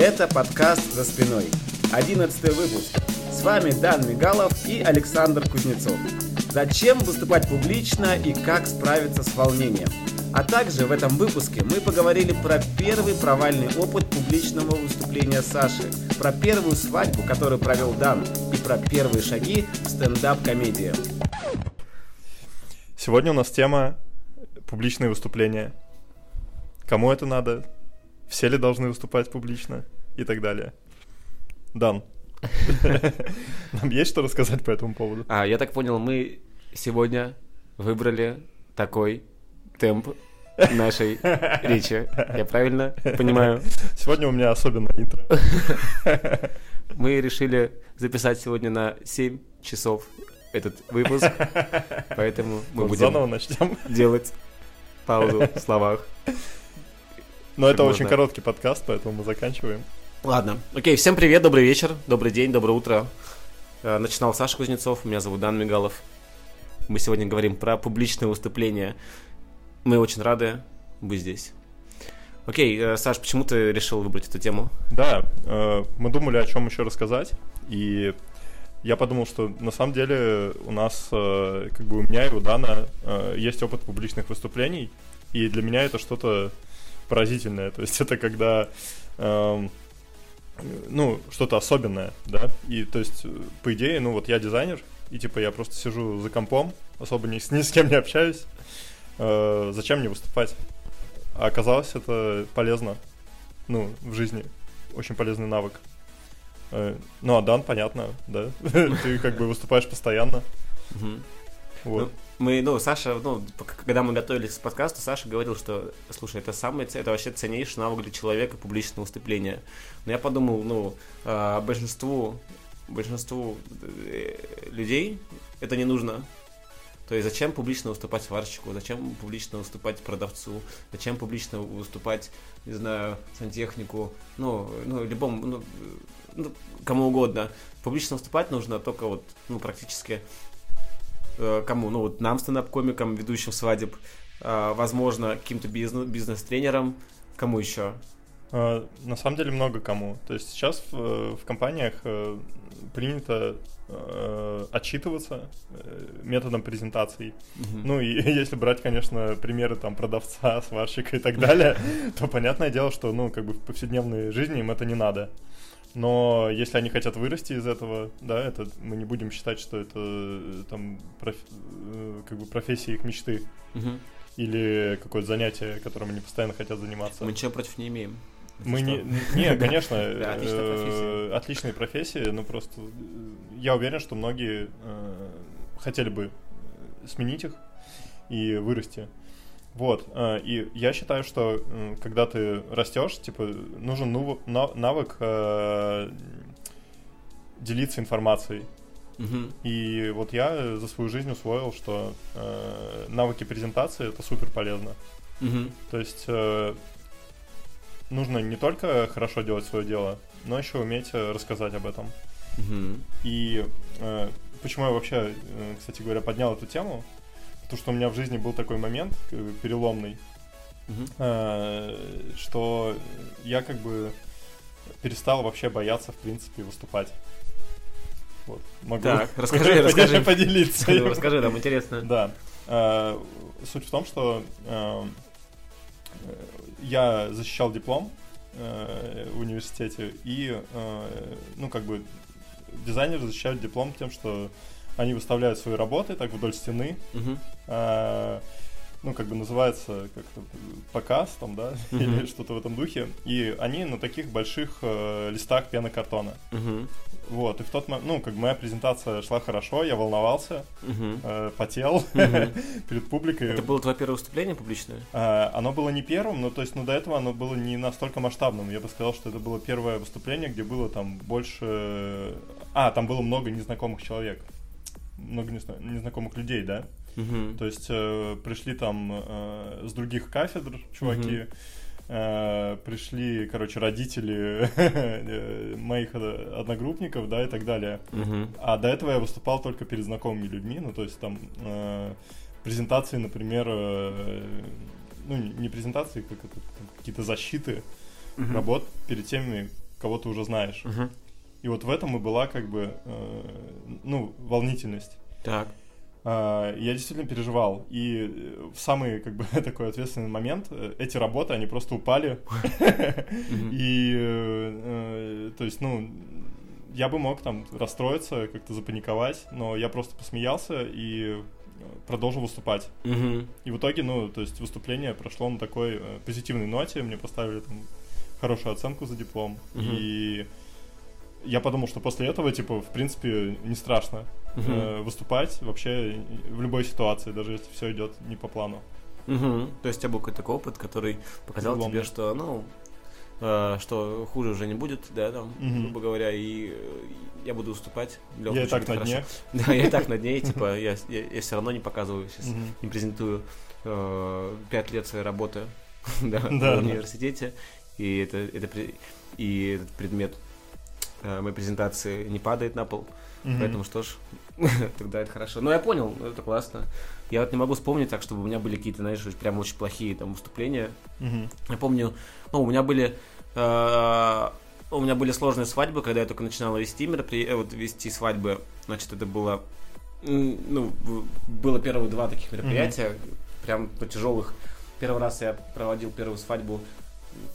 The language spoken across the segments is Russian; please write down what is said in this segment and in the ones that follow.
Это подкаст «За спиной». Одиннадцатый выпуск. С вами Дан Мигалов и Александр Кузнецов. Зачем выступать публично и как справиться с волнением? А также в этом выпуске мы поговорили про первый провальный опыт публичного выступления Саши, про первую свадьбу, которую провел Дан, и про первые шаги в стендап-комедии. Сегодня у нас тема публичные выступления. Кому это надо? Все ли должны выступать публично? И так далее. Дан, нам есть что рассказать по этому поводу? А, я так понял, мы сегодня выбрали такой темп нашей речи. Я правильно понимаю? Сегодня у меня особенное интро. Мы решили записать сегодня на 7 часов этот выпуск, поэтому мы будем Заново начнем. делать паузу в словах. Но это очень короткий подкаст, поэтому мы заканчиваем. Ладно. Окей, всем привет, добрый вечер, добрый день, доброе утро. Э, Начинал Саша Кузнецов, меня зовут Дан Мигалов. Мы сегодня говорим про публичное выступление. Мы очень рады быть здесь. Окей, э, Саш, почему ты решил выбрать эту тему? Да, э, мы думали, о чем еще рассказать, и я подумал, что на самом деле у нас, как бы у меня и у Дана есть опыт публичных выступлений, и для меня это что-то поразительное. То есть это когда, эм, ну, что-то особенное, да, и то есть, по идее, ну вот я дизайнер, и типа я просто сижу за компом, особо ни с, ни с кем не общаюсь, Э, зачем мне выступать? А оказалось, это полезно, ну, в жизни, очень полезный навык. Э, Ну, а Дан, понятно, да, ты как бы выступаешь постоянно, вот. Мы, ну, Саша, ну, когда мы готовились к подкасту, Саша говорил, что, слушай, это самый, ц- это вообще ценнейший навык для человека публичное выступление. Но я подумал, ну, а, большинству, большинству э, людей это не нужно. То есть зачем публично выступать сварщику, зачем публично выступать продавцу, зачем публично выступать, не знаю, сантехнику, ну, ну любому, ну, ну, кому угодно. Публично выступать нужно только вот, ну, практически кому? Ну, вот нам, стендап-комикам, ведущим свадеб, э, возможно, каким-то бизнес- бизнес-тренерам, кому еще? А, На самом деле много кому. То есть сейчас в, э, в компаниях э, принято э, отчитываться э, методом презентаций. Ну и если брать, конечно, примеры там продавца, сварщика и так далее, то понятное дело, что, ну, как бы в повседневной жизни им это не надо. Но если они хотят вырасти из этого, да, это мы не будем считать, что это э, там проф- э, как бы профессия их мечты Мгм. или какое-то занятие, которым они постоянно хотят заниматься. Мы ничего против не имеем. Мы не, не, конечно, э, отличные профессии, но просто я уверен, что многие хотели бы сменить их и вырасти. Вот, э, и я считаю, что когда ты растешь, типа, нужен навык э, делиться информацией. Мгм. И вот я за свою жизнь усвоил, что э, навыки презентации это супер полезно. Мгм. То есть э, нужно не только хорошо делать свое дело, но еще уметь рассказать об этом. Мгм. И э, почему я вообще, кстати говоря, поднял эту тему? Потому что у меня в жизни был такой момент э, переломный, э, что я как бы перестал вообще бояться, в принципе, выступать. Вот. Могу Так, расскажи, расскажи. поделиться. Расскажи, нам интересно. Да. Э, Суть в том, что я защищал диплом в университете, и, ну, как бы, дизайнеры защищают диплом тем, что они выставляют свои работы так вдоль стены, Мгм. э, ну, как бы называется как-то показ там, да, Мгм. или что-то в этом духе, и они на таких больших э, листах пенокартона. Мгм. Вот, и в тот момент, ну, как бы моя презентация шла хорошо, я волновался, Мгм. э, потел Мгм. перед публикой. Это было твое первое выступление публичное? А, Оно было не первым, но то есть, ну, до этого оно было не настолько масштабным. Я бы сказал, что это было первое выступление, где было там больше... А, там было много незнакомых человек. Много незна- незнакомых людей, да? Мгм. То есть э, пришли там э, с других кафедр чуваки, э, пришли, короче, родители э, моих э, одногруппников, да, и так далее. Мгм. А до этого я выступал только перед знакомыми людьми, ну, то есть там э, презентации, например, э, ну, не презентации, как это, какие-то защиты Мгм. работ перед теми, кого ты уже знаешь. Мгм. И вот в этом и была как бы, э, ну, волнительность. Так. А, Я действительно переживал. И э, в самый, как бы, такой ответственный момент э, эти работы, они просто упали. И, э, э, то есть, ну, я бы мог там расстроиться, как-то запаниковать, но я просто посмеялся и э, продолжил выступать. И в итоге, ну, то есть выступление прошло на такой э, позитивной ноте, мне поставили там хорошую оценку за диплом. И я подумал, что после этого, типа, в принципе, не страшно Мгм. э, выступать вообще в любой ситуации, даже если все идет не по плану. Мгм. То есть у тебя был какой-то опыт, который показал Переломный. тебе, что, ну, э, что хуже уже не будет, да, там, Мгм. грубо говоря, и э, я буду уступать. Лёха, я и так на дне. Да, я и так на дне, типа, я, я, все равно не показываю сейчас, не презентую э, пять лет своей работы да, Да, в университете, и, это, это, и этот предмет моей презентации не падает на пол. Мгм. Поэтому что ж, тогда это хорошо. Ну, я понял, это классно. Я вот не могу вспомнить так, чтобы у меня были какие-то, знаешь, прям очень плохие там выступления. Мгм. Я помню, ну, у меня были... э, у меня были сложные свадьбы, когда я только начинала вести меропри... э, вот вести свадьбы. Значит, это было... Ну, было первые два таких мероприятия, прям ну, тяжелых. Первый раз я проводил первую свадьбу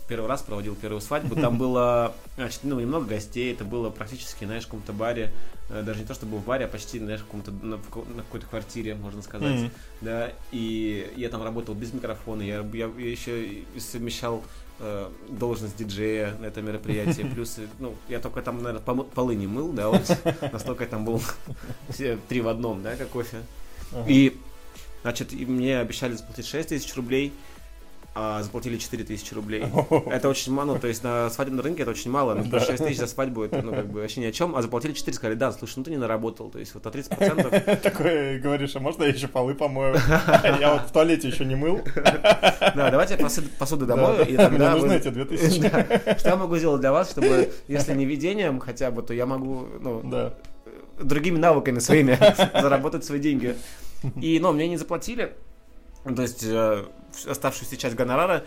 первый раз проводил первую свадьбу, там было, значит, ну, немного гостей, это было практически, знаешь, в каком-то баре, э, даже не то, чтобы в баре, а почти, знаешь, в каком-то, на, на какой-то квартире, можно сказать, Мгм. да, и я там работал без микрофона, я, я, еще и совмещал э, должность диджея на этом мероприятии, плюс, э, ну, я только там, наверное, полы не мыл, да, вот, настолько я там был все три в одном, да, как кофе, Ага. и, значит, и мне обещали заплатить 6 тысяч рублей, а заплатили 4 тысячи рублей. Это очень мало, ну, то есть на свадебном рынке это очень мало, ну, Да. 6 тысяч за свадьбу, это, ну, как бы вообще ни о чем, а заплатили 4, сказали, да, слушай, ну ты не наработал, то есть вот на 30%, Такой говоришь, а можно я еще полы помою? Я вот в туалете еще не мыл. да, давайте посуду, посуду домой, и Мне нужны эти 2000. Да. Что я могу сделать для вас, чтобы, если не ведением хотя бы, то я могу, ну, другими навыками своими заработать свои деньги. И, ну, мне не заплатили, то есть э, оставшуюся часть гонорара,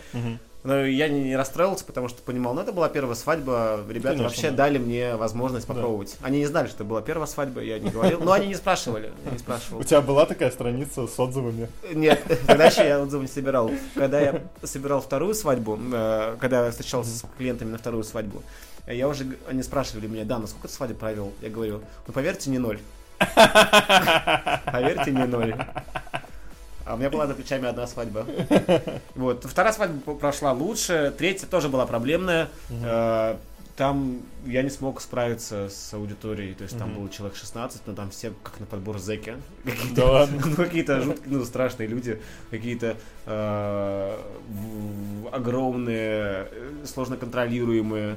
но я не, не расстроился, потому что понимал, ну, это была первая свадьба, ребята Конечно, вообще да. дали мне возможность Да. попробовать. Они не знали, что это была первая свадьба, я не говорил, но они не спрашивали, не спрашивал. У тебя была такая страница с отзывами? Нет, тогда еще я отзывы не собирал. Когда я собирал вторую свадьбу, э, когда я встречался с клиентами на вторую свадьбу, я уже, они спрашивали меня, да, ну сколько ты свадеб провел? Я говорю, ну поверьте, не ноль. Поверьте, не ноль. А у меня была за плечами одна свадьба. Вот. Вторая свадьба прошла лучше, третья тоже была проблемная. Э, Там я не смог справиться с аудиторией, то есть там было человек 16, но там все как на подбор зэки. Какие-то ну, какие-то жуткие, ну, страшные люди, какие-то э, огромные, э, сложно контролируемые.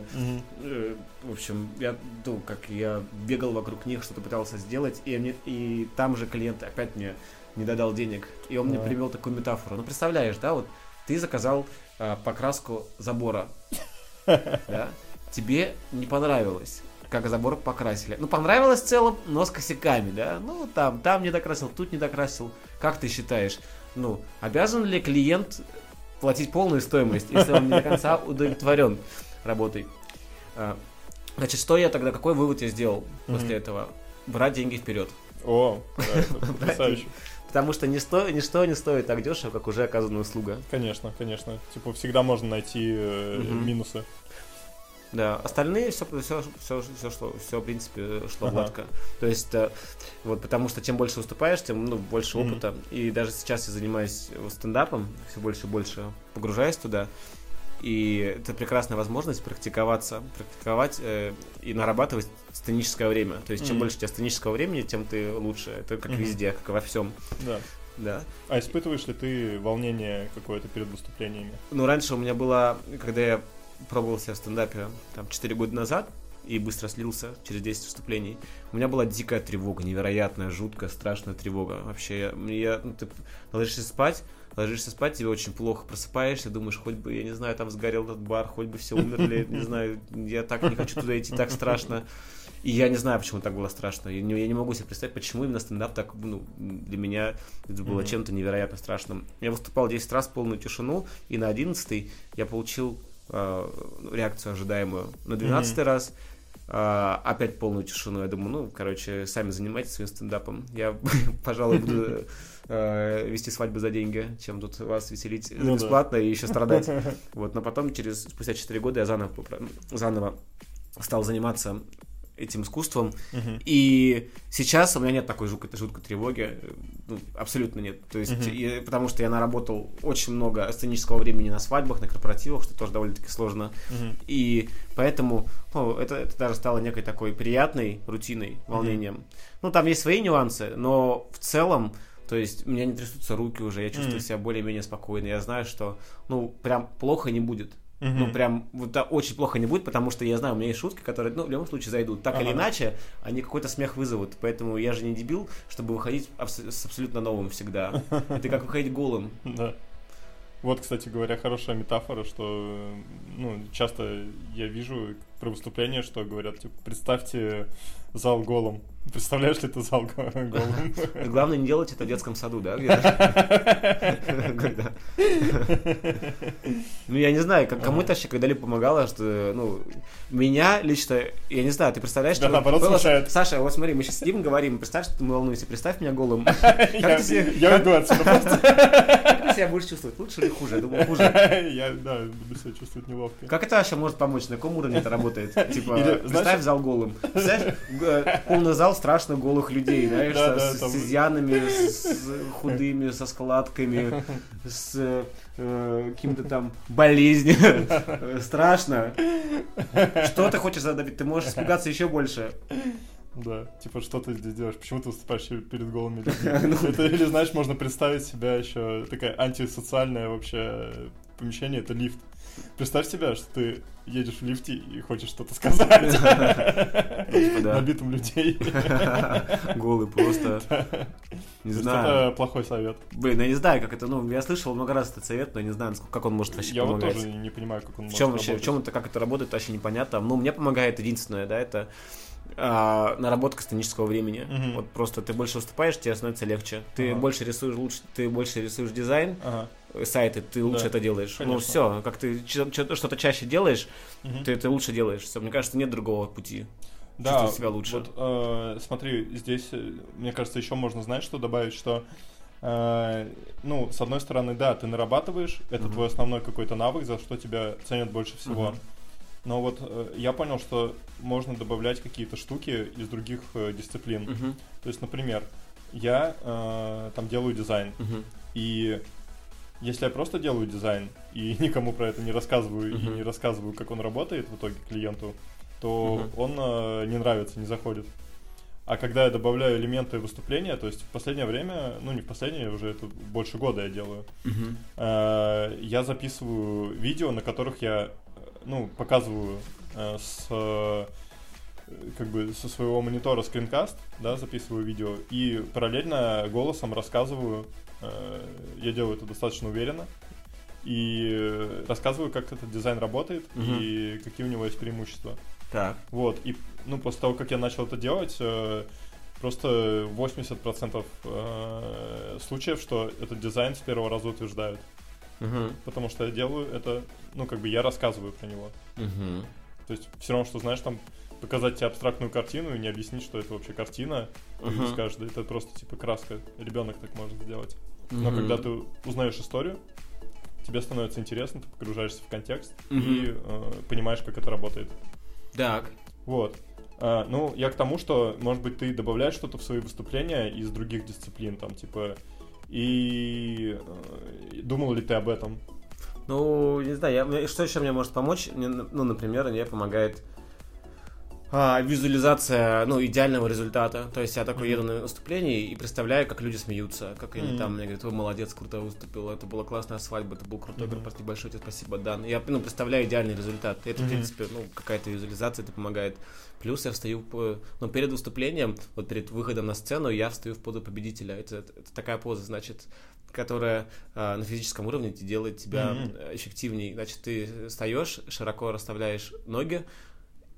В общем, я, ну, как я бегал вокруг них, что-то пытался сделать, и, мне, и там же клиент опять мне не додал денег. И он мне Да. привел такую метафору. Ну, представляешь, да, вот ты заказал э, покраску забора, да? Тебе не понравилось, как забор покрасили. Ну, понравилось в целом, но с косяками, да? Ну, там, там не докрасил, тут не докрасил. Как ты считаешь, ну, обязан ли клиент платить полную стоимость, если он не до конца удовлетворен работой? А, Значит, что я тогда, какой вывод я сделал после Мгм. этого? Брать деньги вперед. О, да, потрясающе. Потому что ничто, ничто не стоит так дешево, как уже оказанная услуга. Конечно, конечно. Типа всегда можно найти э, Мгм. минусы. Да, остальные все, все, все, все, шло, все, в принципе, шло Ага. гладко. То есть, э, вот потому что чем больше выступаешь, тем ну, больше Мгм. опыта. И даже сейчас я занимаюсь э, стендапом, все больше и больше погружаюсь туда. И это прекрасная возможность практиковаться, практиковать э, и нарабатывать сценическое время. То есть, чем Мгм. больше у тебя сценического времени, тем ты лучше. Это как Мгм. везде, как во всем. Да. Да. А испытываешь ли ты волнение какое-то перед выступлениями? Ну, раньше у меня было, когда я пробовал себя в стендапе там 4 года назад и быстро слился через 10 выступлений, у меня была дикая тревога, невероятная, жуткая, страшная тревога. Вообще, я, я- ну, ты ложишься спать, ложишься спать, тебе очень плохо, просыпаешься, думаешь, хоть бы, я не знаю, там сгорел этот бар, хоть бы все умерли, не знаю, я так не хочу туда идти, так страшно. И я не знаю, почему так было страшно. Я не, я не могу себе представить, почему именно стендап так, ну, для меня это было Мгм. чем-то невероятно страшным. Я выступал 10 раз полную тишину, и на 11 я получил э, реакцию ожидаемую. На двенадцатый раз э, опять полную тишину. Я думаю, ну, короче, сами занимайтесь своим стендапом. Я, пожалуй, буду э, вести свадьбы за деньги, чем тут вас веселить Ну да. бесплатно и еще страдать. Вот, но потом, через спустя 4 года я заново, заново стал заниматься этим искусством. Мгм. И сейчас у меня нет такой жуткой, жуткой тревоги. Ну, абсолютно нет. То есть, Мгм. и- потому что я наработал очень много сценического времени на свадьбах, на корпоративах, что тоже довольно-таки сложно. Мгм. И поэтому ну, это, это даже стало некой такой приятной рутиной, волнением. Ну, там есть свои нюансы, но в целом, то есть, у меня не трясутся руки уже, я чувствую Мгм. себя более-менее спокойно. Я знаю, что, ну, прям плохо не будет. Ну, Мгм. прям вот да, очень плохо не будет, потому что я знаю, у меня есть шутки, которые, ну, в любом случае зайдут. Так или Ага. иначе, они какой-то смех вызовут. Поэтому я же не дебил, чтобы выходить абс- с абсолютно новым всегда. Это как выходить голым. Да. Вот, кстати говоря, хорошая метафора, что ну, часто я вижу про выступление, что говорят, типа, представьте зал голым. Представляешь ли ты зал го- голым? Главное не делать это в детском саду, да? Ну, я не знаю, кому это вообще когда-либо помогало, что, ну, меня лично, я не знаю, ты представляешь, Да, что... наоборот, смущает. Саша, вот смотри, мы сейчас сидим, говорим, представь, что ты волнуешься, представь меня голым. Я уйду отсюда просто. Ты себя будешь чувствовать? Лучше или хуже? Я думаю, хуже. Я, да, буду себя чувствовать неловко. Как это вообще может помочь? На каком уровне это работает? Типа, Или, представь зал голым. Представь, г- полный зал страшно голых людей, знаешь, Да, со- да, с, там- с изъянами, с, худыми, со складками, с э, каким-то там болезнью. Э, Страшно. Что ты хочешь задавить? Ты можешь испугаться еще больше. Да, типа, что ты здесь делаешь? Почему ты выступаешь перед голыми людьми? Ну. Это, или, знаешь, можно представить себя еще такая антисоциальное вообще помещение, это лифт. Представь себя, что ты едешь в лифте и хочешь что-то сказать. Набитым людей. Голый просто. Не знаю. Это плохой совет. Блин, я не знаю, как это, ну, я слышал много раз этот совет, но я не знаю, как он может вообще Я вот помогать. тоже не понимаю, как он В может чем вообще, в чем это, как это работает, вообще непонятно. Ну, мне помогает единственное, да, это а, наработка сценического времени. Мгм. Вот просто ты больше выступаешь, тебе становится легче. Ты Ага. больше рисуешь лучше, ты больше рисуешь дизайн, Ага. э, сайты, ты лучше Да, это делаешь. Ну конечно. все, как ты что-то чаще делаешь, Мгм. ты это лучше делаешь. Всё, мне кажется, нет другого пути. Да, чувствовать себя лучше. Вот, э, смотри, здесь, э, мне кажется, еще можно, знаешь, что добавить, что, э, ну, с одной стороны, да, ты нарабатываешь, это Мгм. твой основной какой-то навык, за что тебя ценят больше всего. Мгм. Но вот э, я понял, что можно добавлять какие-то штуки из других э, дисциплин. Мгм, То есть, например, я э, там делаю дизайн, мгм, и если я просто делаю дизайн и никому про это не рассказываю и Мгм. не рассказываю, как он работает в итоге клиенту, то Мгм. он э, не нравится, не заходит. А когда я добавляю элементы выступления, то есть в последнее время, ну не в последнее, уже это больше года я делаю, мгм. э, я записываю видео, на которых я, ну, показываю э, с э, как бы со своего монитора скринкаст, да, записываю видео и параллельно голосом рассказываю, э, я делаю это достаточно уверенно, и рассказываю, как этот дизайн работает Мгм. и какие у него есть преимущества. Так. Вот, и ну, после того, как я начал это делать, э, просто 80% э, случаев, что этот дизайн с первого раза утверждают. Мгм, Потому что я делаю это, ну, как бы я рассказываю про него. мгм. То есть все равно, что, знаешь, там показать тебе абстрактную картину и не объяснить, что это вообще картина, и Мгм. скажешь, да это просто типа краска, ребенок так может сделать. Но Мгм. когда ты узнаешь историю, тебе становится интересно, ты погружаешься в контекст и Мгм. э, понимаешь, как это работает. Так. Вот. А, ну, я к тому, что, может быть, ты добавляешь что-то в свои выступления из других дисциплин, там, типа, и э, думал ли ты об этом? Ну, не знаю, я- что еще мне может помочь? Мне, ну, например, мне помогает а, визуализация, ну, идеального результата. То есть я такой еду на выступление и представляю, как люди смеются, как они там мне говорят, вы молодец, круто выступил, это была классная свадьба, это был крутой корпоратив, большое тебе спасибо, Дан. Я, ну, представляю идеальный результат. Это, в принципе, ну, какая-то визуализация, это помогает. Плюс я встаю, по- ну, перед выступлением, вот перед выходом на сцену, я встаю в позу победителя. Это, это, это такая поза, значит, которая а, на физическом уровне делает тебя Мгм. э, эффективней. Значит, ты встаешь, широко расставляешь ноги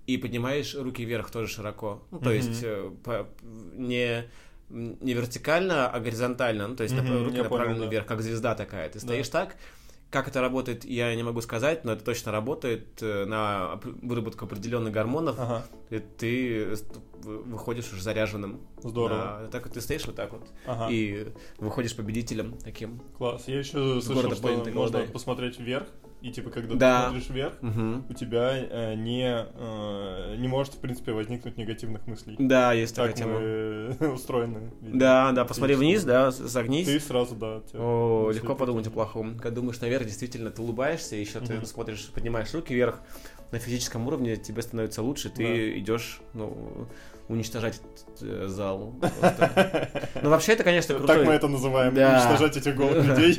и поднимаешь руки вверх тоже широко. Ну, то Мгм. есть э, по- не не вертикально, а горизонтально. Ну, то есть нап- руки я понял, направлены да. вверх, как звезда такая. Ты Да. стоишь так, как это работает, я не могу сказать, но это точно работает э, на выработку определенных гормонов. Ага, И ты выходишь уже заряженным. здорово. Да, так вот ты стоишь вот так вот Ага, и выходишь победителем таким. класс. Я еще слышал, что можно посмотреть вверх, и типа, когда Да. ты смотришь вверх, Мгм. у тебя э, не, э, не может, в принципе, возникнуть негативных мыслей. Да, есть такая Так тема. мы устроены. видимо. Да, да, посмотри вниз, да, согнись. Ты сразу, да. О, легко подумать о плохом. Когда думаешь наверх, действительно, ты улыбаешься, еще ты Мгм. смотришь, поднимаешь руки вверх, на физическом уровне тебе становится лучше, ты Да. идешь, ну, уничтожать э, зал. Ну, вообще, это, конечно, Так крутой. мы это называем. Уничтожать этих голых людей.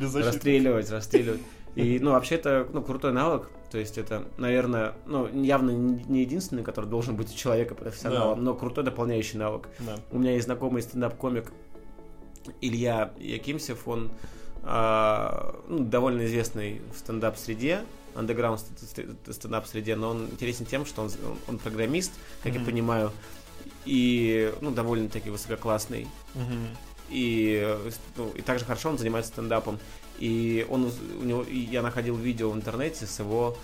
Расстреливать, расстреливать. И, ну, вообще, это, ну, крутой навык. То есть, это, наверное, ну, явно не единственный, который должен быть у человека профессионалом, Да. но крутой дополняющий навык. Да. У меня есть знакомый стендап-комик Илья Якимсев, он а, ну, довольно известный в стендап-среде, андеграунд стендап-среде, но он интересен тем, что он, он программист, как я Мгм. понимаю, и ну, довольно-таки высококлассный. Мгм. И, э, ну, и также хорошо он занимается стендапом. И он, у него, и я находил видео в интернете с его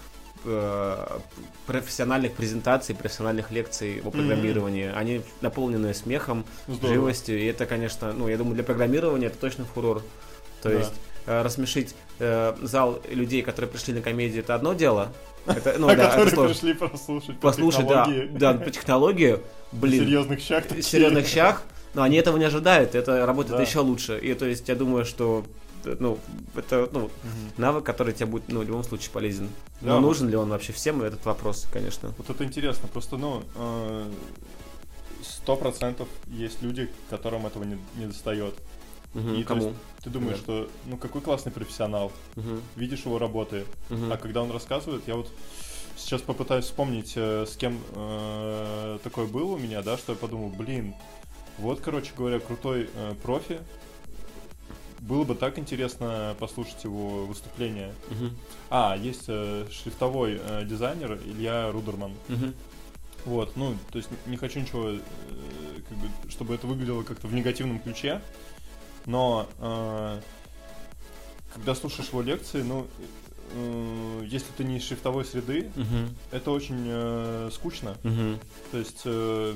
э, профессиональных презентаций, профессиональных лекций о программировании. Они наполнены смехом, Здорово. живостью. И это, конечно, ну, я думаю, для программирования это точно фурор. То Да. есть э, рассмешить э, зал людей, которые пришли на комедию, это одно дело. Это, ну, А да, это которые сложно. пришли послушать по Послушай, да, да, по технологии, блин, серьезных щах. серьезных щах, но они этого не ожидают, это работает Да. еще лучше. И то есть я думаю, что ну, это ну, Мгм. навык, который тебе будет ну, в любом случае полезен. Да, Но вот. нужен ли он вообще всем, этот вопрос, конечно. Вот это интересно, просто, ну, сто процентов есть люди, которым этого не, не достает. Мгм, И Кому? Ты думаешь, Да. что, ну, какой классный профессионал, Мгм, видишь его работы, мгм. а когда он рассказывает, я вот сейчас попытаюсь вспомнить, э, с кем э, такое было у меня, да, что я подумал, блин, вот, короче говоря, крутой э, профи, было бы так интересно послушать его выступление. Мгм, А, есть э, шрифтовой э, дизайнер Илья Рудерман. мгм. Вот, ну, то есть не хочу ничего, э, как бы, чтобы это выглядело как-то в негативном ключе, но э, когда слушаешь его лекции, ну, э, если ты не из шрифтовой среды, Мгм, это очень э, скучно. мгм. То есть, э,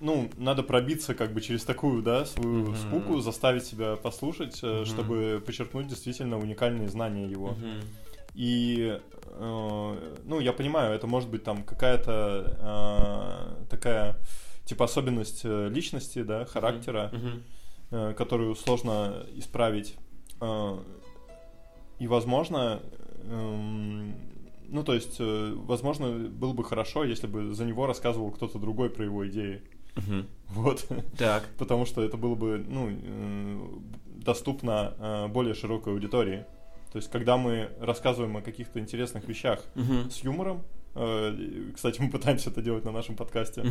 ну, надо пробиться как бы через такую, да, свою Мгм. скуку, заставить себя послушать, э, Мгм. чтобы подчеркнуть действительно уникальные знания его. Мгм. И, э, ну, я понимаю, это может быть там какая-то э, такая, типа, особенность э, личности, да, характера, Мгм. э, которую сложно исправить. Э, и, возможно, эм, ну, то есть, э, возможно, было бы хорошо, если бы за него рассказывал кто-то другой про его идеи. Мгм. Вот. Так. Потому что это было бы, ну, э, доступно э, более широкой аудитории. То есть, когда мы рассказываем о каких-то интересных вещах Мгм. с юмором, кстати, мы пытаемся это делать на нашем подкасте.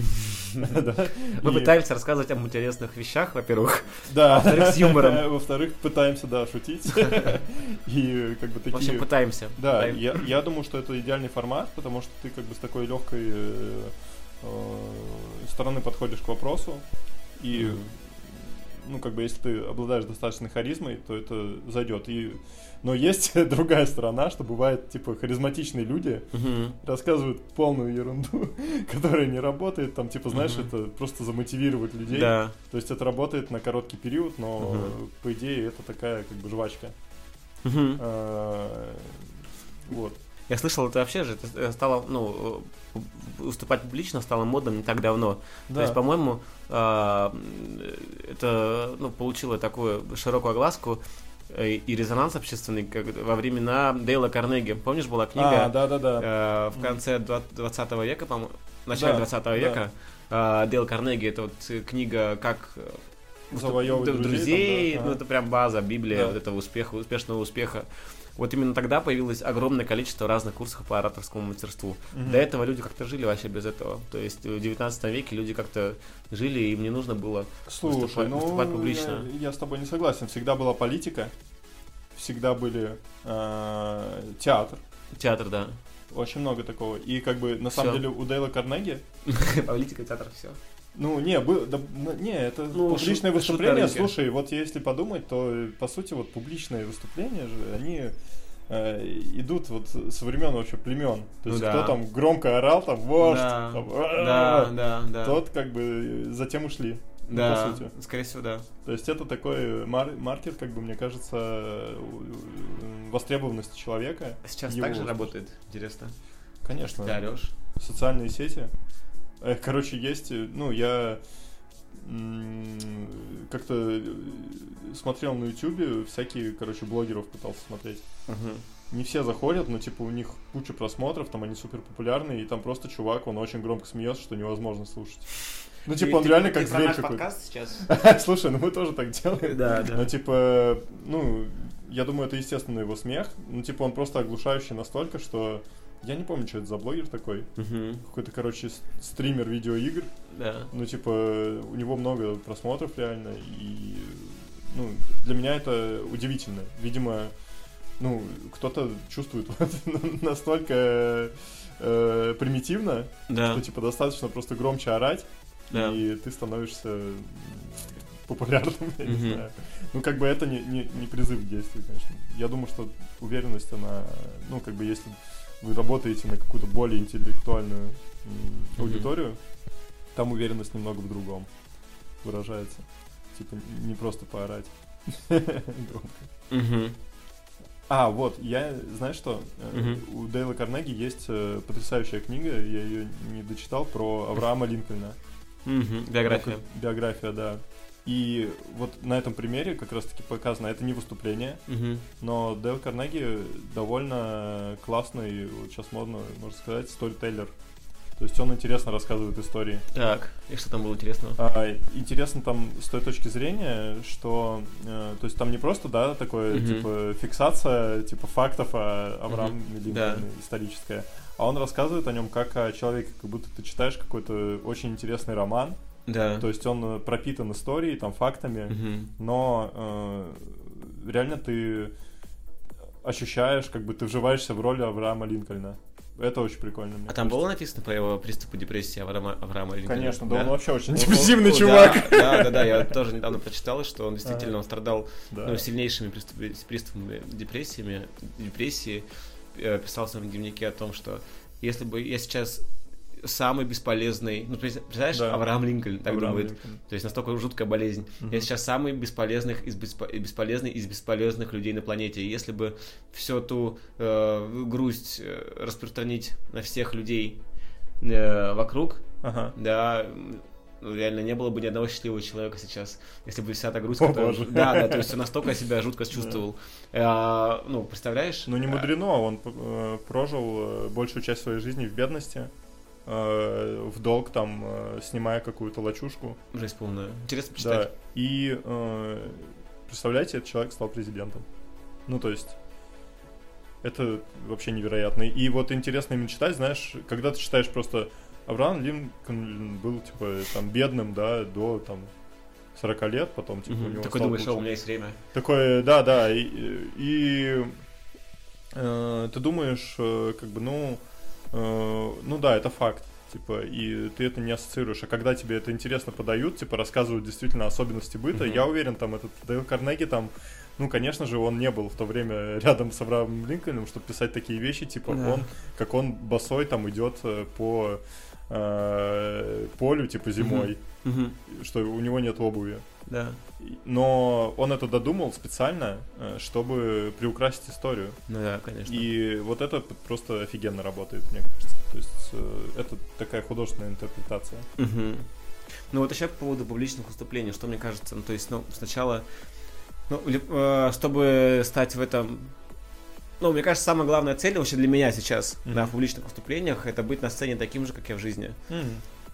Мы пытаемся рассказывать об интересных вещах, во-первых. Да. во-вторых, с юмором. Во-вторых, пытаемся, да, шутить. И как бы В общем, такие... пытаемся. Да, я, думаю, что это идеальный формат, потому что ты как бы с такой легкой э, э, стороны подходишь к вопросу. И. ну, как бы, если ты обладаешь достаточной харизмой, то это зайдет. И, но есть другая сторона, что бывает, типа, харизматичные люди Мгм. рассказывают полную ерунду, которая не работает, там, типа, знаешь, Мгм. это просто замотивировать людей. Да. То есть это работает на короткий период, но, Мгм. по идее, это такая, как бы, жвачка. Э, Вот. Я слышал, это вообще же это стало, ну, э, выступать публично стало модным не так давно. То есть, по-моему, а, это ну, получило такую широкую огласку э, и резонанс общественный как во времена Дейла Карнеги. Помнишь, была книга А, да-да-да. э, в конце 20 века, по-моему, начале Да, 20 да. века. э, Дейл Карнеги, это вот книга «Как Завоевывать друзей, друзей», там, да, ну ага. это прям база, библия Да. вот этого успеха, успешного успеха. Вот именно тогда появилось огромное количество разных курсов по ораторскому мастерству. Мгм. До этого люди как-то жили вообще без этого. То есть в 19 веке люди как-то жили, и им не нужно было Слушай, выступать- ну, выступать публично. Я, я с тобой не согласен. Всегда была политика, всегда были э, театр, театр, да. очень много такого. И как бы на самом Всё. деле у Дейла Карнеги, Политика, театр, все. Ну, не, бы, да, ну, не, это Ну, публичное шут- выступление. Слушай, вот если подумать, то э, по сути вот публичные выступления же, они э, идут вот со времен вообще племен. То Ну есть да. кто там громко орал, там вождь, Да, там, да, да, да. тот как бы затем ушли. ну, да, по сути. скорее всего, да. То есть это такой мар- маркер, как бы, мне кажется, э, э, востребованности человека. Сейчас его так же работает, интересно. Конечно. Ты орешь. социальные сети. Э, Короче, есть, э, ну, я как-то э, смотрел на Ютубе, всякие, короче, блогеров пытался смотреть. Не все заходят, но, типа, у них куча просмотров, там они супер популярные, и там просто чувак, он очень громко смеется, что невозможно слушать. Ну, типа, он реально как зверь какой-то. сейчас? Слушай, ну мы тоже так делаем. Да, Но, да. типа, ну, я думаю, это естественно его смех. Ну, типа, он просто оглушающий настолько, что... Я не помню, что это за блогер такой. Мгм. Какой-то, короче, стример видеоигр. Да. Ну, типа, у него много просмотров реально. И, ну, для меня это удивительно. Видимо, ну, кто-то чувствует настолько э, примитивно, Да. что, типа, достаточно просто громче орать, Да. и ты становишься популярным, я не знаю. Ну, как бы это не, не, не призыв к действию, конечно. Я думаю, что уверенность, она, ну, как бы, если вы работаете на какую-то более интеллектуальную Мгм. аудиторию, там уверенность немного в другом выражается. Типа, не просто поорать. Громко. А, вот, я, знаешь что, Э, у Дейла Карнеги есть э, потрясающая книга, я ее не дочитал, про Авраама Линкольна. Биография. Биография, да. И вот на этом примере как раз-таки показано, это не выступление, Мгм. но Дейл Карнеги довольно классный, вот сейчас модно, можно сказать, сторителлер. То есть он интересно рассказывает истории. Так, и что там было интересного? А, интересно там с той точки зрения, что, э, то есть там не просто, да, такое, Мгм. типа, фиксация, типа, фактов о Аврааме Мгм. Линкольне Да. историческая, а он рассказывает о нем как о человеке, как будто ты читаешь какой-то очень интересный роман, Да. то есть он э, пропитан историей, там, фактами, Мгм. но э, реально ты ощущаешь, как бы ты вживаешься в роль Авраама Линкольна. Это очень прикольно. А там кажется. было написано про его приступы депрессии Авраама, Авраама Линкольна? Конечно, да, он вообще очень депрессивный ну, чувак. Да, да, да, да, я тоже недавно прочитал, что он действительно он страдал Да. ну, сильнейшими приступами, приступами депрессиями, депрессии. Э, Писал в своем дневнике о том, что если бы я сейчас самый бесполезный, ну, представляешь, Да. Авраам Линкольн так Авраам думает, Линкольн. то есть настолько жуткая болезнь. Мгм. Я сейчас самый бесполезных из беспо- бесполезный из бесполезных людей на планете. И если бы всю ту э, грусть э, распространить на всех людей э, вокруг, Ага. да, ну, реально не было бы ни одного счастливого человека сейчас, если бы вся эта грусть, О, которая- боже. Да, да, то есть он настолько себя жутко чувствовал. А, ну, представляешь? Ну, не мудрено, он э, прожил э, большую часть своей жизни в бедности, э, в долг, там, э, снимая какую-то лачушку. А, Жесть полная. Интересно Да. почитать. И, э, представляете, этот человек стал президентом. Ну, то есть, это вообще невероятно. И вот интересно именно читать, знаешь, когда ты читаешь просто Авраам Линкольн был, типа, там, бедным, да, до, там, 40 лет, потом, типа, у Мгм. него Такой думаешь, что у меня есть время. Такое, да, да, и, и, э, ты думаешь, как бы, ну, ну да, это факт, типа, и ты это не ассоциируешь, а когда тебе это интересно подают, типа, рассказывают действительно особенности быта, Мгм. я уверен, там, этот Дейл Карнеги, там, ну, конечно же, он не был в то время рядом с Авраамом Линкольном, чтобы писать такие вещи, типа, Да. он, как он босой там идет э, по э, полю, типа, зимой, что у него нет обуви. Да. Но он это додумал специально, э, чтобы приукрасить историю. Ну да, конечно. И вот это просто офигенно работает, мне кажется. То есть э, это такая художественная интерпретация. Мгм. Ну вот еще по поводу публичных выступлений, что мне кажется, ну то есть, ну сначала, ну, чтобы стать в этом, ну мне кажется, самая главная цель вообще для меня сейчас, да, в публичных выступлениях, это быть на сцене таким же, как я в жизни.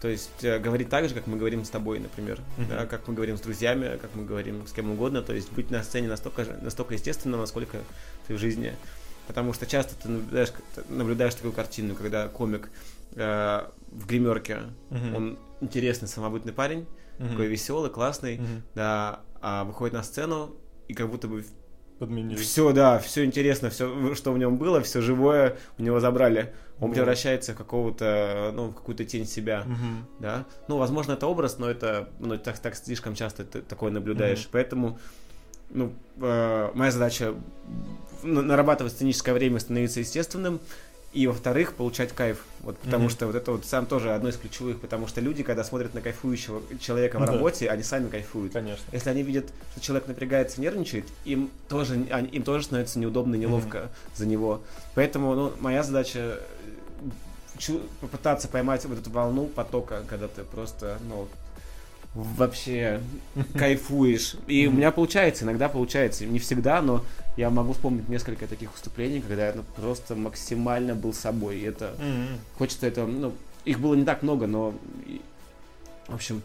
То есть э, говорить так же, как мы говорим с тобой, например, Мгм. да, как мы говорим с друзьями, как мы говорим с кем угодно, то есть быть на сцене настолько, настолько естественно, насколько ты в жизни. Потому что часто ты наблюдаешь, наблюдаешь такую картину, когда комик э, в гримерке, Мгм. он интересный, самобытный парень, Мгм. такой веселый, классный, Мгм. да, а выходит на сцену и как будто бы подменили. Все, да, все интересно, все, что в нем было, все живое у него забрали. Он Да. превращается в какого-то, ну, в какую-то тень себя, Мгм. да. Ну, возможно, это образ, но это, ну, так, так слишком часто ты такое наблюдаешь. Мгм. Поэтому, ну, э, моя задача нарабатывать сценическое время, становиться естественным, и, во-вторых, получать кайф. Вот, потому Мгм. что вот это вот сам тоже одно из ключевых, потому что люди, когда смотрят на кайфующего человека в Ну да. работе, они сами кайфуют. Конечно. Если они видят, что человек напрягается, нервничает, им тоже, им тоже становится неудобно и неловко за него. Поэтому ну, моя задача э, попытаться поймать вот эту волну потока, когда ты просто, ну, вообще кайфуешь. И у меня получается, иногда получается, не всегда, но я могу вспомнить несколько таких выступлений, когда я ну, просто максимально был собой. И это Мгм. хочется это, ну, их было не так много, но, в общем,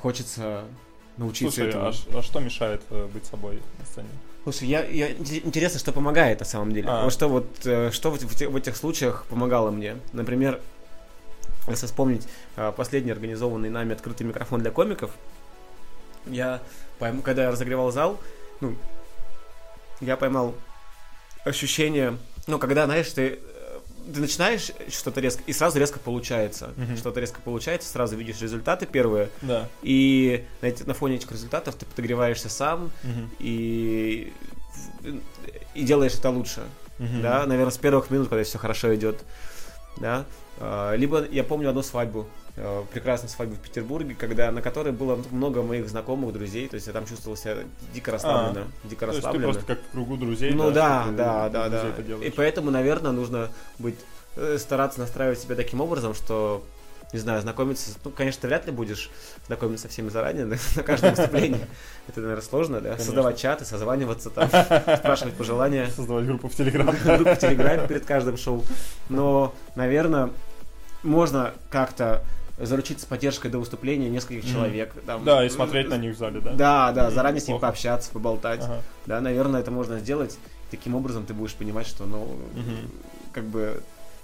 хочется научиться Слушай, этому. а, а что мешает э, быть собой на сцене? Слушай, я, я- инте- интересно, что помогает на самом деле. А. Что вот э, что в, в в этих случаях помогало мне. Например, если вспомнить э, последний организованный нами открытый микрофон для комиков, я пойму, когда я разогревал зал, ну, я поймал ощущение, ну, когда, знаешь, ты, э, ты начинаешь что-то резко, и сразу резко получается. Мгм. Что-то резко получается, сразу видишь результаты первые, Да. и на, эти- на фоне этих результатов ты подогреваешься сам, Мгм. и, и делаешь это лучше, Мгм. да, наверное, с первых минут, когда все хорошо идет, да, А, либо я помню одну свадьбу, э, прекрасную свадьбу в Петербурге, когда, на которой было много моих знакомых, друзей, то есть я там чувствовал себя дико расслабленно, дико А, То есть ты расслабленно. просто как в кругу друзей, Ну да, да, да, да. это И поэтому, наверное, нужно быть э, стараться настраивать себя таким образом, что не знаю, знакомиться, ну, конечно, ты вряд ли будешь знакомиться со всеми заранее на, на каждом выступлении. Это, наверное, сложно, да? Конечно. Создавать чаты, созваниваться там, спрашивать пожелания. Создавать группу в Телеграм. группу в Телеграме перед каждым шоу. Но, наверное, можно как-то заручиться поддержкой до выступления нескольких Мгм. человек. там. Да, и смотреть на них в зале, да. Да, да, Мгм, заранее с ним неплохо. пообщаться, поболтать. Ага. Да, наверное, это можно сделать. Таким образом ты будешь понимать, что, ну, Мгм. как бы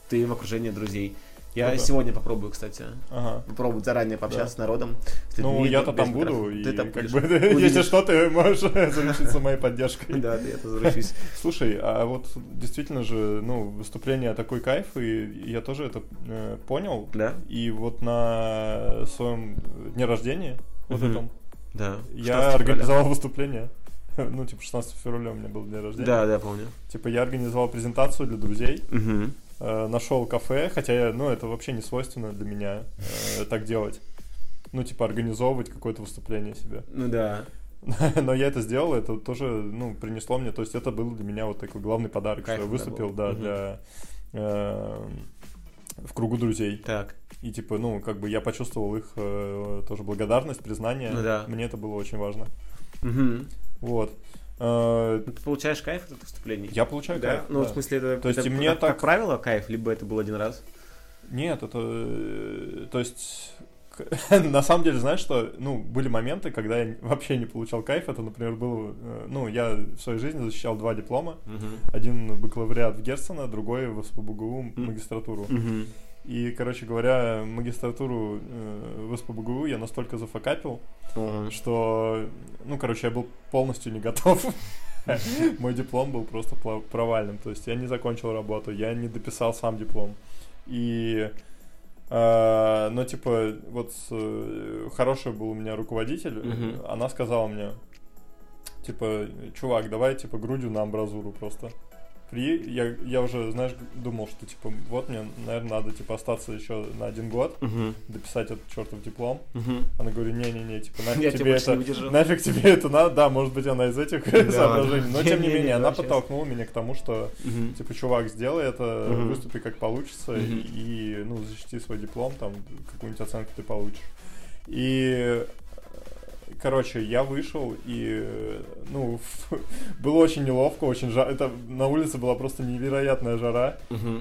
ты в окружении друзей. Я Круто. сегодня попробую, кстати, Ага. попробовать заранее пообщаться Да. с народом. с Ну, я-то там буду, и Ты там как будешь. бы, если что, ты можешь заручиться моей поддержкой. Да, я тоже заручусь. Слушай, а вот действительно же, ну, выступление такой кайф, и я тоже это э, понял. Да? И вот на своем дне рождения, вот этом, Да. я 16 февраля. организовал выступление. Ну, типа, 16 февраля у меня был день рождения. Да, да, помню. Типа, я организовал презентацию для друзей, Мгм. Э, нашел кафе, хотя, я, ну, это вообще не свойственно для меня э, так делать. Ну, типа, организовывать какое-то выступление себе. Ну да. Но я это сделал, это тоже, ну, принесло мне, то есть это был для меня вот такой главный подарок, Кайф, что я выступил, да, Мгм. для э, в кругу друзей. Так. И типа, ну, как бы я почувствовал их э, тоже благодарность, признание. Ну да. Мне это было очень важно. Мгм. Вот. Э, Ну, Ты получаешь кайф от выступлений? я получаю Да? кайф. Ну, да. в смысле, это, То есть это мне как, так- как правило кайф, либо это был один раз? Нет, это... э, То есть... На самом деле, знаешь что, ну, были моменты, когда я вообще не получал кайф. Это, например, было... э, Ну, я в своей жизни защищал два диплома. Один бакалавриат в Герцена, другой в СПБГУ магистратуру. Мгм. И, короче говоря, магистратуру э, в СПБГУ я настолько зафакапил, Мгм. что, ну, короче, я был полностью не готов. Мой диплом был просто провальным. То есть я не закончил работу, я не дописал сам диплом. И, э, ну, типа, вот э, хороший был у меня руководитель, Мгм. она сказала мне, типа, чувак, давай, типа, грудью на амбразуру просто. При... Я, я уже, знаешь, думал, что, типа, вот мне, наверное, надо, типа, остаться еще на один год, Мгм. дописать этот чертов диплом. Мгм. Она говорит, не-не-не, типа, нафиг Я тебе это... не. Нафиг тебе это надо, да, может быть, она из этих Да, соображений. Но, тем не Не-не-не, менее, она вообще. подтолкнула меня к тому, что, Мгм. типа, чувак, сделай это, Мгм. выступи как получится, Мгм. и, ну, защити свой диплом, там, какую-нибудь оценку ты получишь. И, короче, я вышел, и, ну, было очень неловко, очень жарко. Это на улице была просто невероятная жара.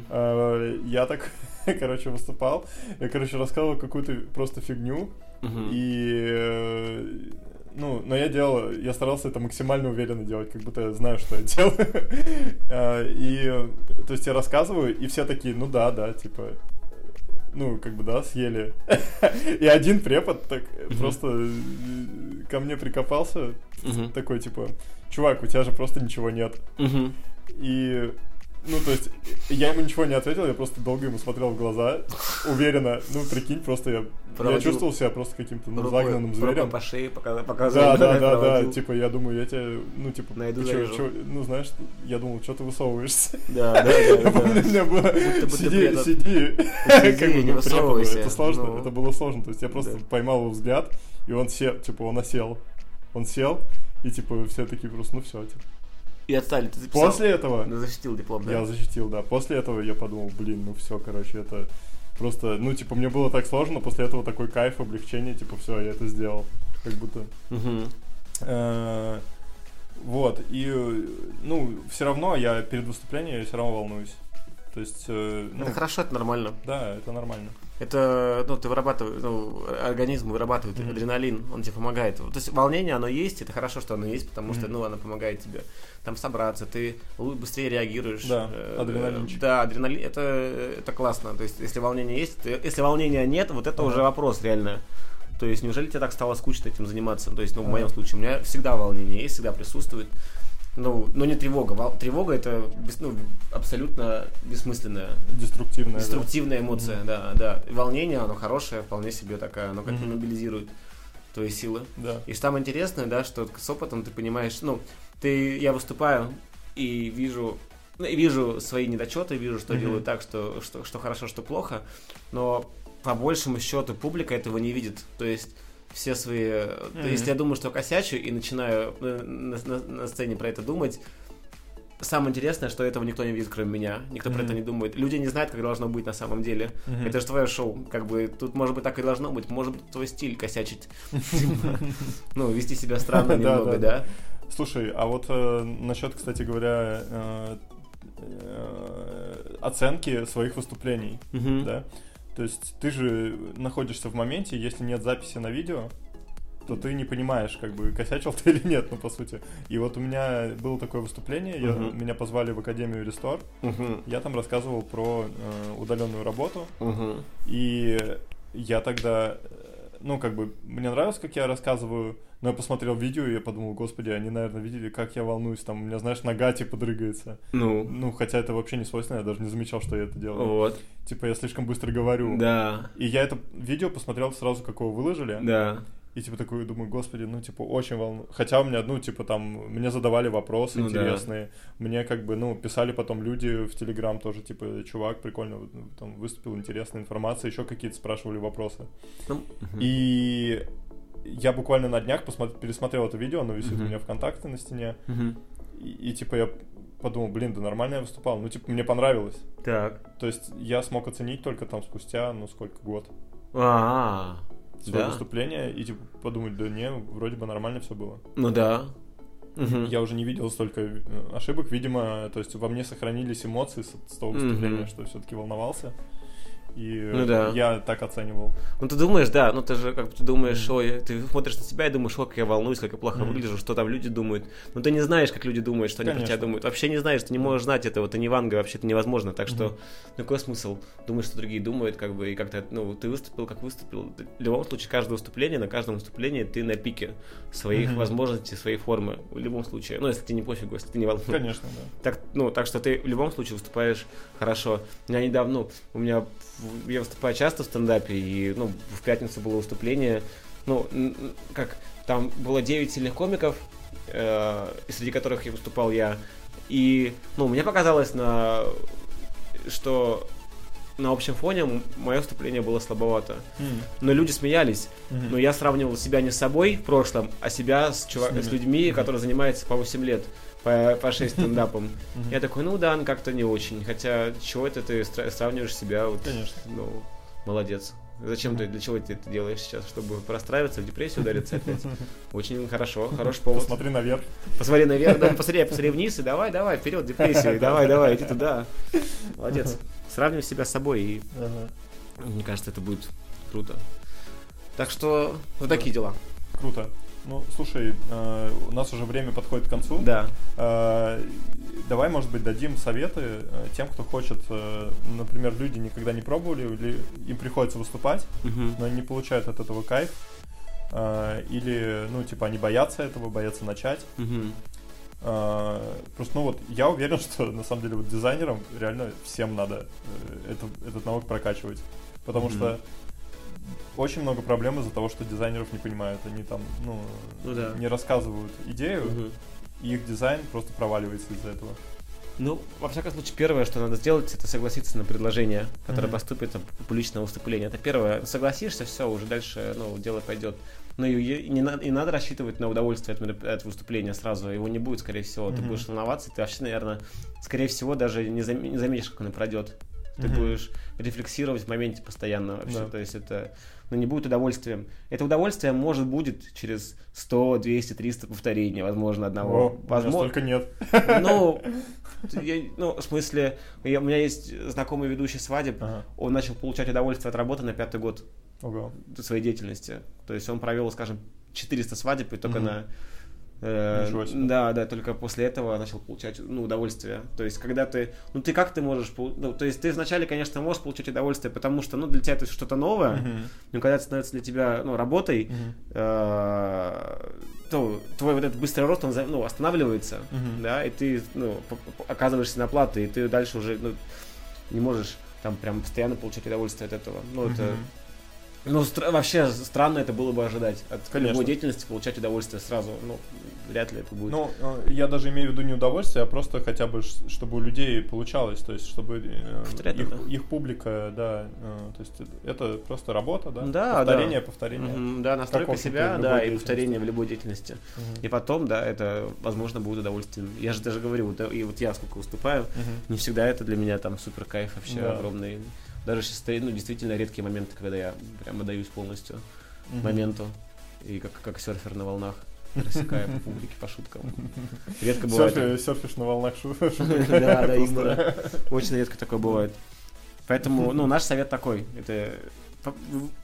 Э, Я так, короче, выступал. Я, короче, рассказывал какую-то просто фигню. Мгм. И, э, ну, но я делал, я старался это максимально уверенно делать, как будто я знаю, что я делаю. Э, И, то есть я рассказываю, и все такие, ну да, да, типа, ну, как бы, да, съели. И один препод так просто э, ко мне прикопался, такой, типа, чувак, у тебя же просто ничего нет. И, ну, то есть, я ему ничего не ответил, я просто долго ему смотрел в глаза, уверенно, ну, прикинь, просто я, я Проводил чувствовал себя просто каким-то, ну, Рукой- загнанным зверем. по шее пока- показывал, Да, да, да, да, типа, я думаю, я тебя, ну, типа, Найду, чё- чё- ну, знаешь, я думал, что ты высовываешься. Да, да, да, Я помню, у меня было, сиди, сиди, Сиди, как бы, не высовывайся. это сложно, Ну. это было сложно, то есть я просто поймал его взгляд, и он сел, типа, он осел, он сел, и, типа, все такие просто, ну, все, типа. И отстали, ты записал? После этого Ну, защитил диплом, да? я защитил, да, после этого я подумал, блин, ну, все, короче, это просто, ну, типа, мне было так сложно, после этого такой кайф, облегчение, типа, все, я это сделал, как будто... Э, Вот, и, ну, все равно я перед выступлением я все равно волнуюсь. То есть, э, ну, Это хорошо, это нормально. да, это нормально. Это, ну, ты вырабатываешь, ну, организм вырабатывает Мгм. адреналин, он тебе помогает. То есть волнение, оно есть, это хорошо, что оно есть, потому что, Мгм. ну, оно помогает тебе там собраться, ты быстрее реагируешь. Да, Э, адреналинчик. Да, адреналин, это, это классно. То есть, если волнение есть, то- если волнения нет, вот это Ага. уже вопрос реально. То есть, неужели тебе так стало скучно этим заниматься? То есть, ну, в Ага. моем случае, у меня всегда волнение есть, всегда присутствует. Ну, но не тревога. Тревога это бес- ну, абсолютно бессмысленная Деструктивная. да. Деструктивная эмоция, да, да. И волнение, оно хорошее, вполне себе такая, оно как-то Мгм. мобилизирует твои силы. Да. И самое интересное, да, что с опытом ты понимаешь, ну, ты, я выступаю и вижу, ну, и вижу свои недочеты, вижу, что Мгм. делаю так, что, что, что хорошо, что плохо, но по большему счету публика этого не видит. То есть все свои... то Мгм. Если я думаю, что косячу и начинаю э, на, на- на сцене про это думать, самое интересное, что этого никто не видит, кроме меня. Никто про Мгм. это не думает. Люди не знают, как должно быть на самом деле. Мгм. Это же твое шоу. Как бы тут, может быть, так и должно быть. Может быть, твой стиль косячить. Ну, вести себя странно немного, да? Слушай, а вот э, насчет, кстати говоря, оценки своих выступлений, да? То есть ты же находишься в моменте, если нет записи на видео, то ты не понимаешь, как бы косячил ты или нет, ну по сути. И вот у меня было такое выступление, я- Мгм. меня позвали в Академию Рестор, Мгм. я там рассказывал про э, удаленную работу, Мгм. и я тогда, ну, как бы, мне нравилось, как я рассказываю, но я посмотрел видео, и я подумал, господи, они, наверное, видели, как я волнуюсь, там, у меня, знаешь, нога, типа, дрыгается. Ну, Ну, хотя это вообще не свойственно, я даже не замечал, что я это делаю. вот. Типа, я слишком быстро говорю. Да, И я это видео посмотрел сразу, как его выложили, да. И, типа, такой, думаю, господи, ну, типа, очень волну... Хотя у меня, ну, типа, там, мне задавали вопросы Ну да. интересные, мне, как бы, ну, писали потом люди в Телеграм тоже, типа, чувак, прикольно, ну, там, выступил, интересная информация, еще какие-то спрашивали вопросы. Ну, мгм. И я буквально на днях посмотр- пересмотрел это видео, оно висит Мгм. у меня ВКонтакте на стене. Мгм. И, и, типа я подумал, блин, да нормально я выступал. Ну, типа, мне понравилось. Так. То есть я смог оценить только там спустя, ну, сколько, год А, свое да. выступление и, типа, подумать, да не, вроде бы нормально все было. Ну да. Мгм. Я уже не видел столько э, ошибок, видимо, то есть во мне сохранились эмоции с, с того выступления, Мгм. что все-таки волновался. И э, Ну да. я так оценивал. Ну ты думаешь, да, ну ты же как бы ты думаешь, ой, ты смотришь на себя и думаешь, ой, как я волнуюсь, как я плохо Мгм. выгляжу, что там люди думают. Но ты не знаешь, как люди думают, что они про тебя Конечно. думают. Вообще не знаешь, ты не можешь знать этого, ты не Ванга, вообще это невозможно. Так что Мгм. ну, какой смысл думать, что другие думают, как бы, и как-то, ну, ты выступил, как выступил. Ты- В любом случае, каждое выступление, на каждом выступлении ты на пике своих Мгм. возможностей, своей формы. В любом случае. Ну, если тебе не пофигу, если ты не волнуешься. Конечно, да. Так, ну, так что ты в любом случае выступаешь хорошо. У меня недавно, ну, у меня, в- я выступаю часто в стендапе, и, ну, в пятницу было выступление, ну, как, там было 9 сильных комиков, э, среди которых и выступал я, и, ну, мне показалось, на, что на общем фоне мое выступление было слабовато. М, Но люди смеялись. мгм. Но я сравнивал себя не с собой в прошлом, а себя с, чувак... С с, людьми, Мгм. которые занимаются по 8 лет, по, по 6 стендапам. Я такой, ну да, ну как-то не очень. Хотя, чего это ты сравниваешь себя? Вот, Конечно. Ну, молодец. Зачем ты, для чего ты это делаешь сейчас? Чтобы простраиваться, в депрессию удариться опять? Очень хорошо, хороший повод. Посмотри наверх. Посмотри наверх, да, посмотри, посмотри вниз, и давай, давай, вперед, депрессию, давай, давай, иди туда. Молодец. Сравнивай себя с собой, и мне кажется, это будет круто. Так что, вот такие дела. Круто. Ну, слушай, э, у нас уже время подходит к концу. Да. Э, давай, может быть, дадим советы э, тем, кто хочет, э, например, люди никогда не пробовали, или им приходится выступать, Мгм. но они не получают от этого кайф. Э, или, ну, типа, они боятся этого, боятся начать. Э, Просто, ну вот, я уверен, что на самом деле вот дизайнерам реально всем надо э, это- этот навык прокачивать. Потому Мгм. что очень много проблем из-за того, что дизайнеров не понимают. Они там, ну, Ну да. не рассказывают идею, Мгм. и их дизайн просто проваливается из-за этого. Ну, во всяком случае, первое, что надо сделать, это согласиться на предложение, которое Мгм. поступит на публичное выступление. Это первое. Согласишься, все, уже дальше, ну, дело пойдет. Но и, и не, надо, и надо рассчитывать на удовольствие от, от выступления сразу. Его не будет, скорее всего. Ты Мгм. будешь волноваться, и ты вообще, наверное, скорее всего, даже не, зам- не заметишь, как оно пройдет. Ты будешь рефлексировать в моменте постоянно вообще. Да. То есть это ну, не будет удовольствием. Это удовольствие может будет через 100, 200, 300 повторений, возможно, одного. О, у меня возможно, столько нет. ну, я- ну, в смысле, я- у меня есть знакомый ведущий свадеб, Ага. он начал получать удовольствие от работы на пятый год Ого. своей деятельности. То есть он провел, скажем, 400 свадеб, и только Мгм. на... э, Ничего себе. да, да, только после этого начал получать ну, удовольствие. То есть, когда ты. Ну, ты как ты можешь. Ну, то есть, ты вначале, конечно, можешь получить удовольствие, потому что, ну, для тебя это что-то новое, Мгм. но когда это становится для тебя, ну, работой, э, то твой вот этот быстрый рост, он ну, останавливается, Мгм. да, и ты, ну, оказываешься на платы, и ты дальше уже, ну, не можешь там прям постоянно получать удовольствие от этого. Ну, это... Ну, стра- вообще странно это было бы ожидать от Конечно. любой деятельности получать удовольствие сразу. Ну, вряд ли это будет. Ну, э, я даже имею в виду не удовольствие, а просто хотя бы, чтобы у людей получалось, то есть, чтобы э, Повторять их, надо. их публика, да, э, то есть, это просто работа, да? Да, повторение, да. повторение. Мгм, да, настройка себя, да, и повторение в любой деятельности. Мгм. И потом, да, это, возможно, будет удовольствием. Я же даже говорю, вот, и вот я сколько выступаю, Мгм. не всегда это для меня там супер кайф вообще Да. огромный. Даже сейчас стоит, ну, действительно редкие моменты, когда я прям отдаюсь полностью Мгм. моменту. И как, как серфер на волнах, рассекая по публике, по шуткам. Редко бывает. Серфи- серфишь на волнах шу- шуток. Да, да. Очень редко такое бывает. Поэтому, ну, наш совет такой. Это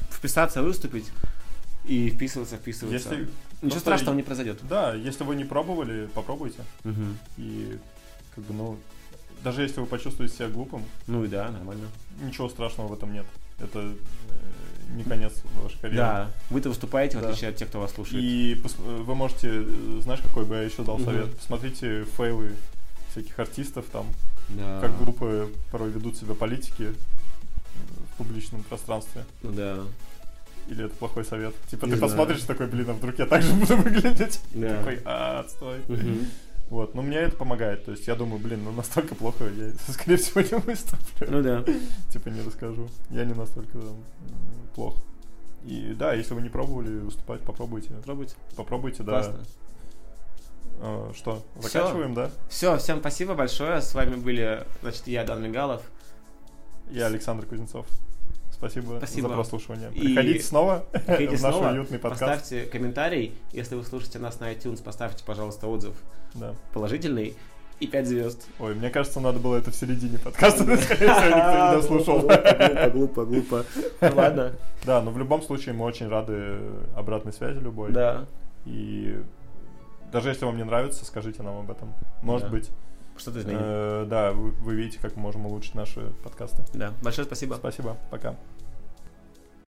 вписаться, выступить и вписываться, вписываться. Если, Ничего страшного не произойдет. да, если вы не пробовали, попробуйте. И, как бы, ну, даже если вы почувствуете себя глупым, Ну и да, нормально. ничего страшного в этом нет. Это э, не конец вашей карьеры. Да, вы-то выступаете, в Да. отличие от тех, кто вас слушает. И пос- вы можете, э, знаешь, какой бы я еще дал совет? Посмотрите фейлы всяких артистов там, Да. как глупо порой ведут себя политики э, в публичном пространстве. Ну да. Или это плохой совет? Типа Не ты знаю. посмотришь такой, блин, а вдруг я так же буду выглядеть? Да. Такой, а, отстой. Мгм. Вот, но мне это помогает. То есть я думаю, блин, ну настолько плохо, я, скорее всего, не выступлю. Ну да. Типа не расскажу. Я не настолько м, плох. И да, если вы не пробовали выступать, попробуйте. Пробуйте. Попробуйте, да. Классно. Э, Что, Всё. заканчиваем, да? Все, всем спасибо большое. С вами были, значит, я, Дан Мигалов. Я Александр Кузнецов. Спасибо, Спасибо. за прослушивание. И Приходите снова Приходите в наш снова, уютный подкаст. поставьте комментарий. Если вы слушаете нас на iTunes, поставьте, пожалуйста, отзыв Да. положительный и 5 звезд. Ой, мне кажется, надо было это в середине подкаста, скорее всего, никто не дослушал. Глупо, глупо, глупо. Ну ладно. Да, но в любом случае мы очень рады обратной связи любой. Да. И даже если вам не нравится, скажите нам об этом. Может быть, Что-то изменим. э, да, вы, вы видите, как мы можем улучшить наши подкасты. Да. Большое спасибо. Спасибо, пока.